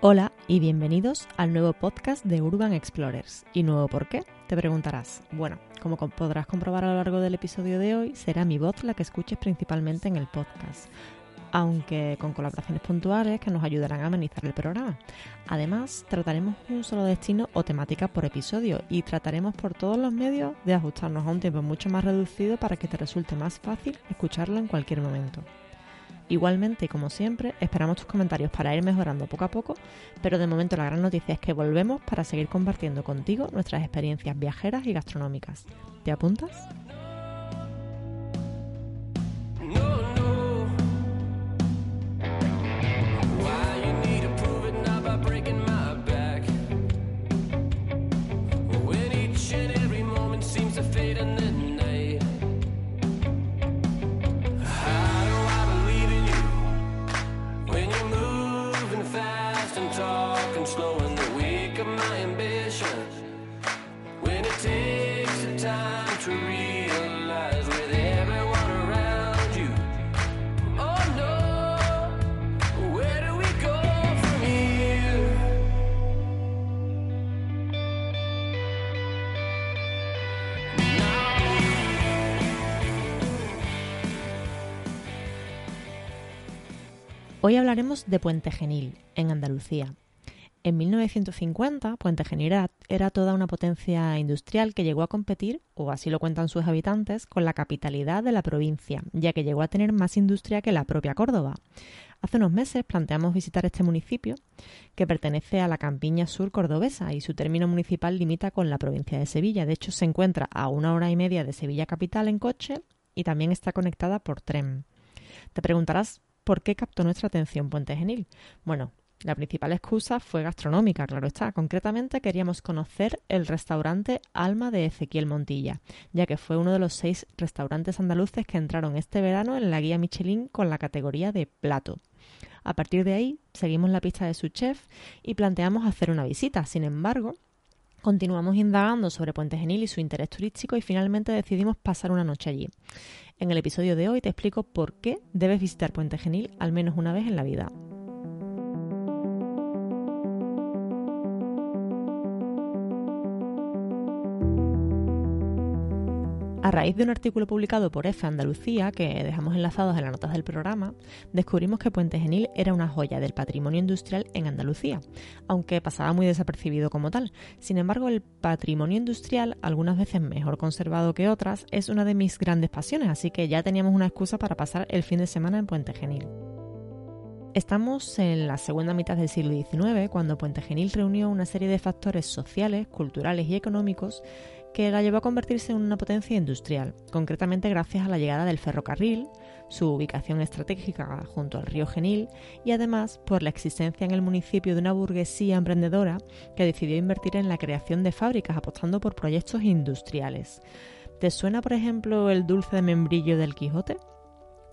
Hola y bienvenidos al nuevo podcast de Urban Explorers. ¿Y nuevo por qué? Te preguntarás. Bueno, como podrás comprobar a lo largo del episodio de hoy, será mi voz la que escuches principalmente en el podcast aunque con colaboraciones puntuales que nos ayudarán a amenizar el programa. Además, trataremos un solo destino o temática por episodio y trataremos por todos los medios de ajustarnos a un tiempo mucho más reducido para que te resulte más fácil escucharlo en cualquier momento. Igualmente, como siempre, esperamos tus comentarios para ir mejorando poco a poco, pero de momento la gran noticia es que volvemos para seguir compartiendo contigo nuestras experiencias viajeras y gastronómicas. ¿Te apuntas? Hoy hablaremos de Puente Genil, en Andalucía. En 1950, Puente Genil era, toda una potencia industrial que llegó a competir, o así lo cuentan sus habitantes, con la capitalidad de la provincia, ya que llegó a tener más industria que la propia Córdoba. Hace unos meses planteamos visitar este municipio, que pertenece a la campiña sur cordobesa y su término municipal limita con la provincia de Sevilla. De hecho, se encuentra a una hora y media de Sevilla capital en coche y también está conectada por tren. Te preguntarás ¿Por qué captó nuestra atención Puente Genil? Bueno, la principal excusa fue gastronómica, claro está. Concretamente queríamos conocer el restaurante Alma de Ezequiel Montilla, ya que fue uno de los seis restaurantes andaluces que entraron este verano en la guía Michelin con la categoría de plato. A partir de ahí, seguimos la pista de su chef y planteamos hacer una visita. Sin embargo, continuamos indagando sobre Puente Genil y su interés turístico y finalmente decidimos pasar una noche allí. En el episodio de hoy te explico por qué debes visitar Puente Genil al menos una vez en la vida. A raíz de un artículo publicado por EFE Andalucía, que dejamos enlazados en las notas del programa, descubrimos que Puente Genil era una joya del patrimonio industrial en Andalucía, aunque pasaba muy desapercibido como tal. Sin embargo, el patrimonio industrial, algunas veces mejor conservado que otras, es una de mis grandes pasiones, así que ya teníamos una excusa para pasar el fin de semana en Puente Genil. Estamos en la segunda mitad del siglo XIX, cuando Puente Genil reunió una serie de factores sociales, culturales y económicos que la llevó a convertirse en una potencia industrial, concretamente gracias a la llegada del ferrocarril, su ubicación estratégica junto al río Genil y además por la existencia en el municipio de una burguesía emprendedora que decidió invertir en la creación de fábricas apostando por proyectos industriales. ¿Te suena, por ejemplo, el dulce de membrillo del Quijote?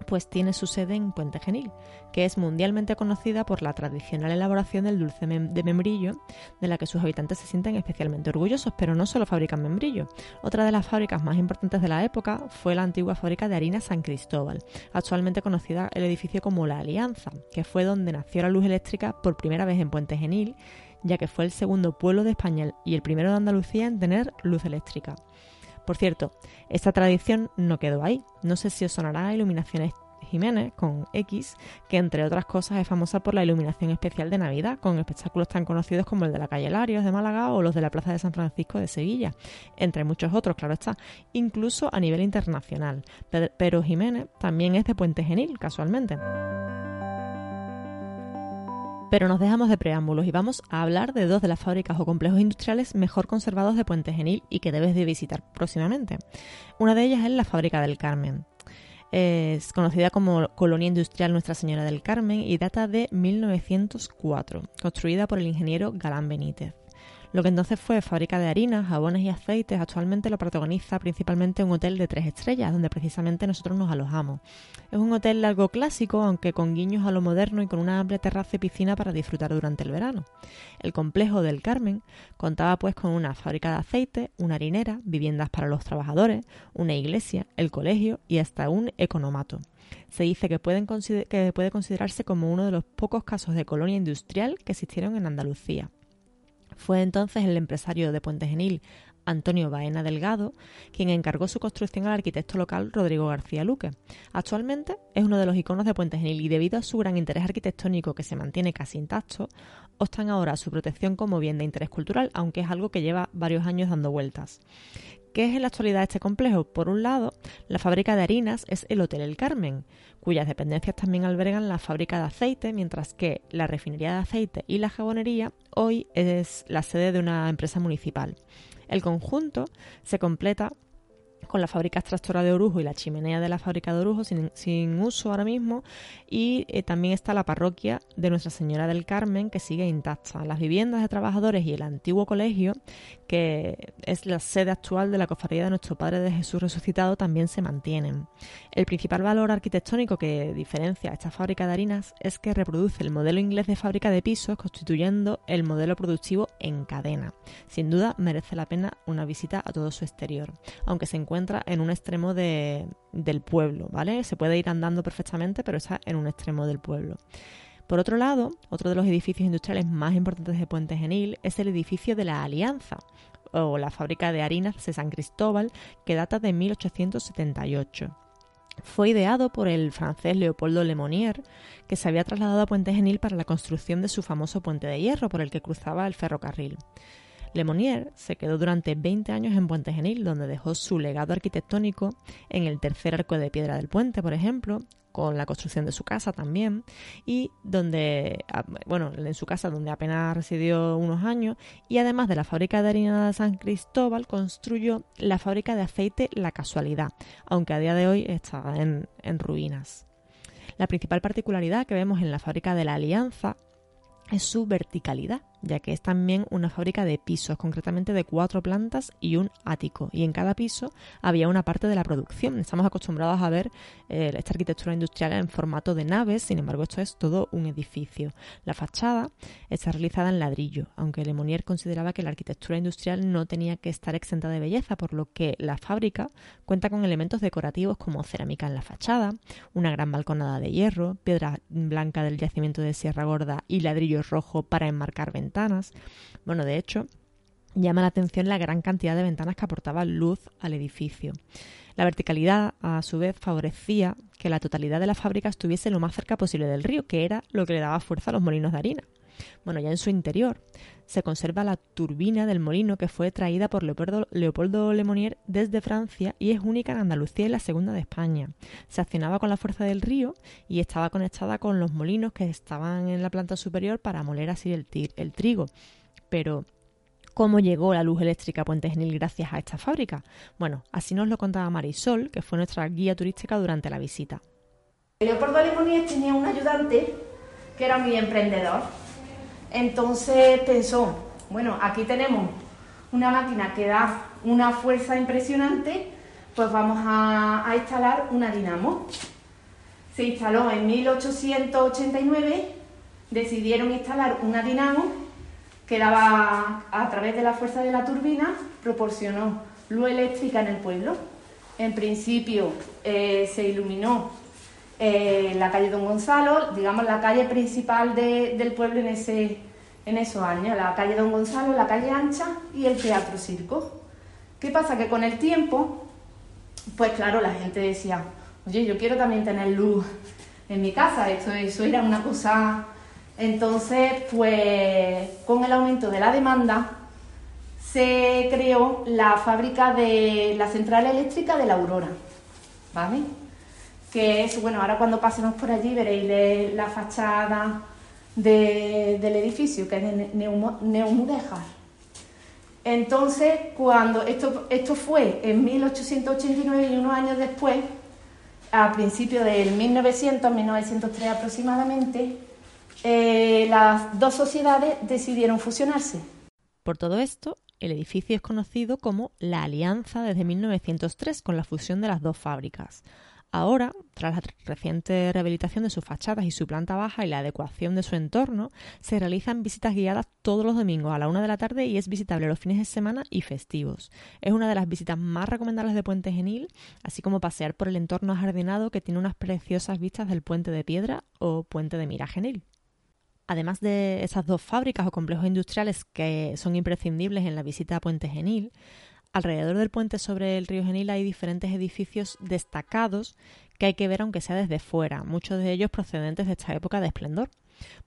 Pues tiene su sede en Puente Genil, que es mundialmente conocida por la tradicional elaboración del dulce de membrillo, de la que sus habitantes se sienten especialmente orgullosos, pero no solo fabrican membrillo. Otra de las fábricas más importantes de la época fue la antigua fábrica de harina San Cristóbal, actualmente conocida el edificio como La Alianza, que fue donde nació la luz eléctrica por primera vez en Puente Genil, ya que fue el segundo pueblo de España y el primero de Andalucía en tener luz eléctrica. Por cierto, esta tradición no quedó ahí. No sé si os sonará Iluminaciones Jiménez con X, que entre otras cosas es famosa por la iluminación especial de Navidad, con espectáculos tan conocidos como el de la calle Larios de Málaga o los de la Plaza de San Francisco de Sevilla, entre muchos otros, claro está, incluso a nivel internacional. Pero Jiménez también es de Puente Genil, casualmente. Pero nos dejamos de preámbulos y vamos a hablar de dos de las fábricas o complejos industriales mejor conservados de Puente Genil y que debes de visitar próximamente. Una de ellas es la Fábrica del Carmen. Es conocida como Colonia Industrial Nuestra Señora del Carmen y data de 1904, construida por el ingeniero Galán Benítez. Lo que entonces fue fábrica de harinas, jabones y aceites, actualmente lo protagoniza principalmente un hotel de tres estrellas, donde precisamente nosotros nos alojamos. Es un hotel algo clásico, aunque con guiños a lo moderno y con una amplia terraza y piscina para disfrutar durante el verano. El complejo del Carmen contaba pues con una fábrica de aceite, una harinera, viviendas para los trabajadores, una iglesia, el colegio y hasta un economato se dice que, que, puede considerarse como uno de los pocos casos de colonia industrial que existieron en Andalucía. Fue entonces el empresario de Puente Genil, Antonio Baena Delgado, quien encargó su construcción al arquitecto local Rodrigo García Luque. Actualmente es uno de los iconos de Puente Genil y debido a su gran interés arquitectónico que se mantiene casi intacto, optan ahora su protección como bien de interés cultural, aunque es algo que lleva varios años dando vueltas. ¿Qué es en la actualidad este complejo? Por un lado, la fábrica de harinas es el Hotel El Carmen, cuyas dependencias también albergan la fábrica de aceite, mientras que la refinería de aceite y la jabonería hoy es la sede de una empresa municipal. El conjunto se completa con la fábrica extractora de orujo y la chimenea de la fábrica de orujo sin, uso ahora mismo y eh, también está la parroquia de Nuestra Señora del Carmen que sigue intacta. Las viviendas de trabajadores y el antiguo colegio, que es la sede actual de la cofradía de Nuestro Padre de Jesús resucitado, también se mantienen. El principal valor arquitectónico que diferencia a esta fábrica de harinas es que reproduce el modelo inglés de fábrica de pisos constituyendo el modelo productivo en cadena. Sin duda merece la pena una visita a todo su exterior, aunque se encuentra en un extremo del pueblo, ¿vale? Se puede ir andando perfectamente, pero está en un extremo del pueblo. Por otro lado, otro de los edificios industriales más importantes de Puente Genil es el edificio de la Alianza, o la fábrica de harinas de San Cristóbal, que data de 1878. Fue ideado por el francés Leopoldo Lemonnier, que se había trasladado a Puente Genil para la construcción de su famoso puente de hierro por el que cruzaba el ferrocarril. Lemonnier se quedó durante 20 años en Puente Genil, donde dejó su legado arquitectónico en el tercer arco de piedra del puente, por ejemplo, con la construcción de su casa también, y donde, ah, bueno, en su casa donde apenas residió unos años, y además de la fábrica de harina de San Cristóbal, construyó la fábrica de aceite La Casualidad, aunque a día de hoy está en, en ruinas. La principal particularidad que vemos en la fábrica de la Alianza es su verticalidad, ya que es también una fábrica de pisos, concretamente de cuatro plantas y un ático. Y en cada piso había una parte de la producción. Estamos acostumbrados a ver eh, esta arquitectura industrial en formato de naves, sin embargo esto es todo un edificio. La fachada está realizada en ladrillo, aunque Lemonnier consideraba que la arquitectura industrial no tenía que estar exenta de belleza, por lo que la fábrica cuenta con elementos decorativos como cerámica en la fachada, una gran balconada de hierro, piedra blanca del yacimiento de Sierra Gorda y ladrillo rojo para enmarcar ventanas ventanas. Bueno, de hecho, llama la atención la gran cantidad de ventanas que aportaban luz al edificio. La verticalidad, a su vez, favorecía que la totalidad de la fábrica estuviese lo más cerca posible del río, que era lo que le daba fuerza a los molinos de harina. Bueno, ya en su interior se conserva la turbina del molino que fue traída por Leopoldo, Leopoldo desde Francia y es única en Andalucía y la segunda de España. Se accionaba con la fuerza del río y estaba conectada con los molinos que estaban en la planta superior para moler así el, el trigo. Pero ¿Cómo llegó la luz eléctrica a Puente Genil gracias a esta fábrica? Bueno, así nos lo contaba Marisol, que fue nuestra guía turística durante la visita. Leopoldo Lemonnier tenía un ayudante que era muy emprendedor entonces pensó, bueno, aquí tenemos una máquina que da una fuerza impresionante, pues vamos a, instalar una dinamo. Se instaló en 1889, decidieron instalar una dinamo que daba, a través de la fuerza de la turbina, proporcionó luz eléctrica en el pueblo. En principio eh, se iluminó eh, la calle Don Gonzalo, digamos la calle principal del pueblo en, ese, en esos años, la calle Don Gonzalo, la calle Ancha y el Teatro Circo. ¿Qué pasa? Que con el tiempo, pues claro, la gente decía, oye, yo quiero también tener luz en mi casa, esto, eso era una cosa... Entonces, pues con el aumento de la demanda, se creó la fábrica de la central eléctrica de la Aurora, ¿vale? Que es, bueno, ahora cuando pasemos por allí veréis la fachada del edificio, que es de Neumudéjar. Entonces, cuando esto, esto fue en 1889 y unos años después, a principios del 1900, 1903 aproximadamente, eh, las dos sociedades decidieron fusionarse. Por todo esto, el edificio es conocido como la Alianza desde 1903 con la fusión de las dos fábricas. Ahora, tras la reciente rehabilitación de sus fachadas y su planta baja y la adecuación de su entorno, se realizan visitas guiadas todos los domingos a la una de la tarde y es visitable los fines de semana y festivos. Es una de las visitas más recomendables de Puente Genil, así como pasear por el entorno jardinado que tiene unas preciosas vistas del Puente de Piedra o Puente de Mira Genil. Además de esas dos fábricas o complejos industriales que son imprescindibles en la visita a Puente Genil, Alrededor del puente sobre el río Genil hay diferentes edificios destacados que hay que ver aunque sea desde fuera, muchos de ellos procedentes de esta época de esplendor.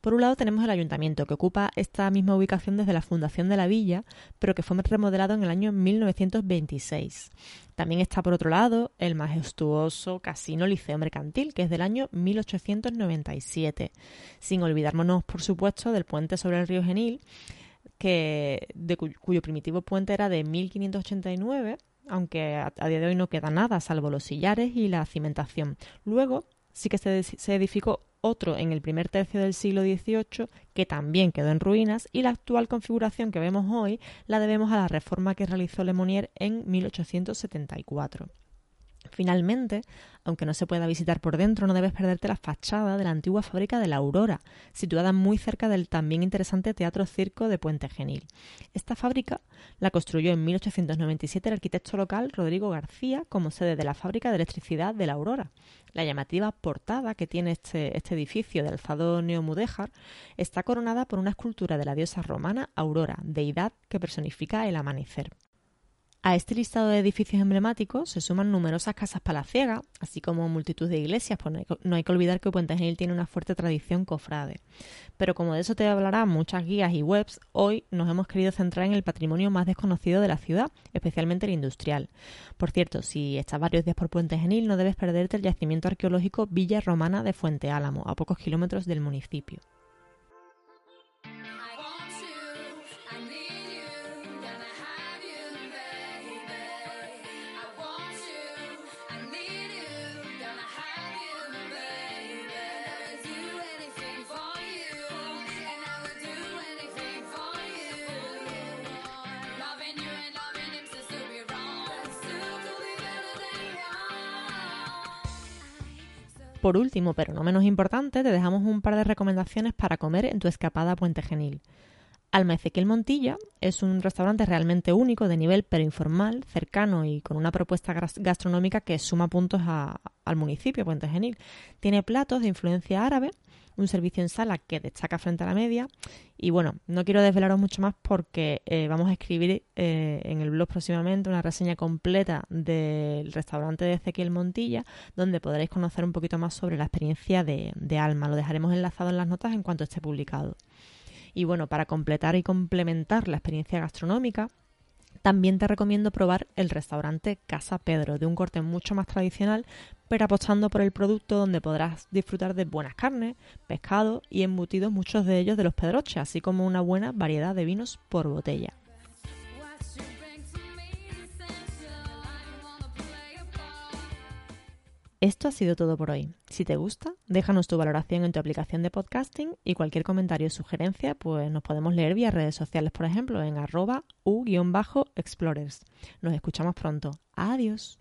Por un lado tenemos el ayuntamiento, que ocupa esta misma ubicación desde la fundación de la villa, pero que fue remodelado en el año 1926. También está por otro lado el majestuoso Casino Liceo Mercantil, que es del año 1897. Sin olvidarnos, por supuesto, del puente sobre el río Genil, que, de cuyo primitivo puente era de 1589, aunque a, día de hoy no queda nada, salvo los sillares y la cimentación. Luego sí que se, se edificó otro en el primer tercio del siglo XVIII que también quedó en ruinas y la actual configuración que vemos hoy la debemos a la reforma que realizó Lemonnier en 1874. Finalmente, aunque no se pueda visitar por dentro, no debes perderte la fachada de la antigua fábrica de la Aurora, situada muy cerca del también interesante Teatro Circo de Puente Genil. Esta fábrica la construyó en 1897 el arquitecto local Rodrigo García como sede de la fábrica de electricidad de la Aurora. La llamativa portada que tiene este, este edificio de alzado neomudéjar está coronada por una escultura de la diosa romana Aurora, deidad que personifica el amanecer. A este listado de edificios emblemáticos se suman numerosas casas palaciegas, así como multitud de iglesias, pues no hay que olvidar que Puente Genil tiene una fuerte tradición cofrade. Pero como de eso te hablarán muchas guías y webs, hoy nos hemos querido centrar en el patrimonio más desconocido de la ciudad, especialmente el industrial. Por cierto, si estás varios días por Puente Genil, no debes perderte el yacimiento arqueológico Villa Romana de Fuente Álamo, a pocos kilómetros del municipio. Por último, pero no menos importante, te dejamos un par de recomendaciones para comer en tu escapada a Puente Genil. Alma Ezequiel Montilla es un restaurante realmente único, de nivel pero informal, cercano y con una propuesta gastronómica que suma puntos al municipio, Puente Genil. Tiene platos de influencia árabe, un servicio en sala que destaca frente a la media. Y bueno, no quiero desvelaros mucho más porque eh, vamos a escribir eh, en el blog próximamente una reseña completa del restaurante de Ezequiel Montilla, donde podréis conocer un poquito más sobre la experiencia de, de Alma. Lo dejaremos enlazado en las notas en cuanto esté publicado. Y bueno, para completar y complementar la experiencia gastronómica, también te recomiendo probar el restaurante Casa Pedro, de un corte mucho más tradicional, pero apostando por el producto donde podrás disfrutar de buenas carnes, pescado y embutidos, muchos de ellos de los Pedroches, así como una buena variedad de vinos por botella. Esto ha sido todo por hoy. Si te gusta, déjanos tu valoración en tu aplicación de podcasting y cualquier comentario o sugerencia, pues nos podemos leer vía redes sociales, por ejemplo, en arroba u-explorers. Nos escuchamos pronto. Adiós.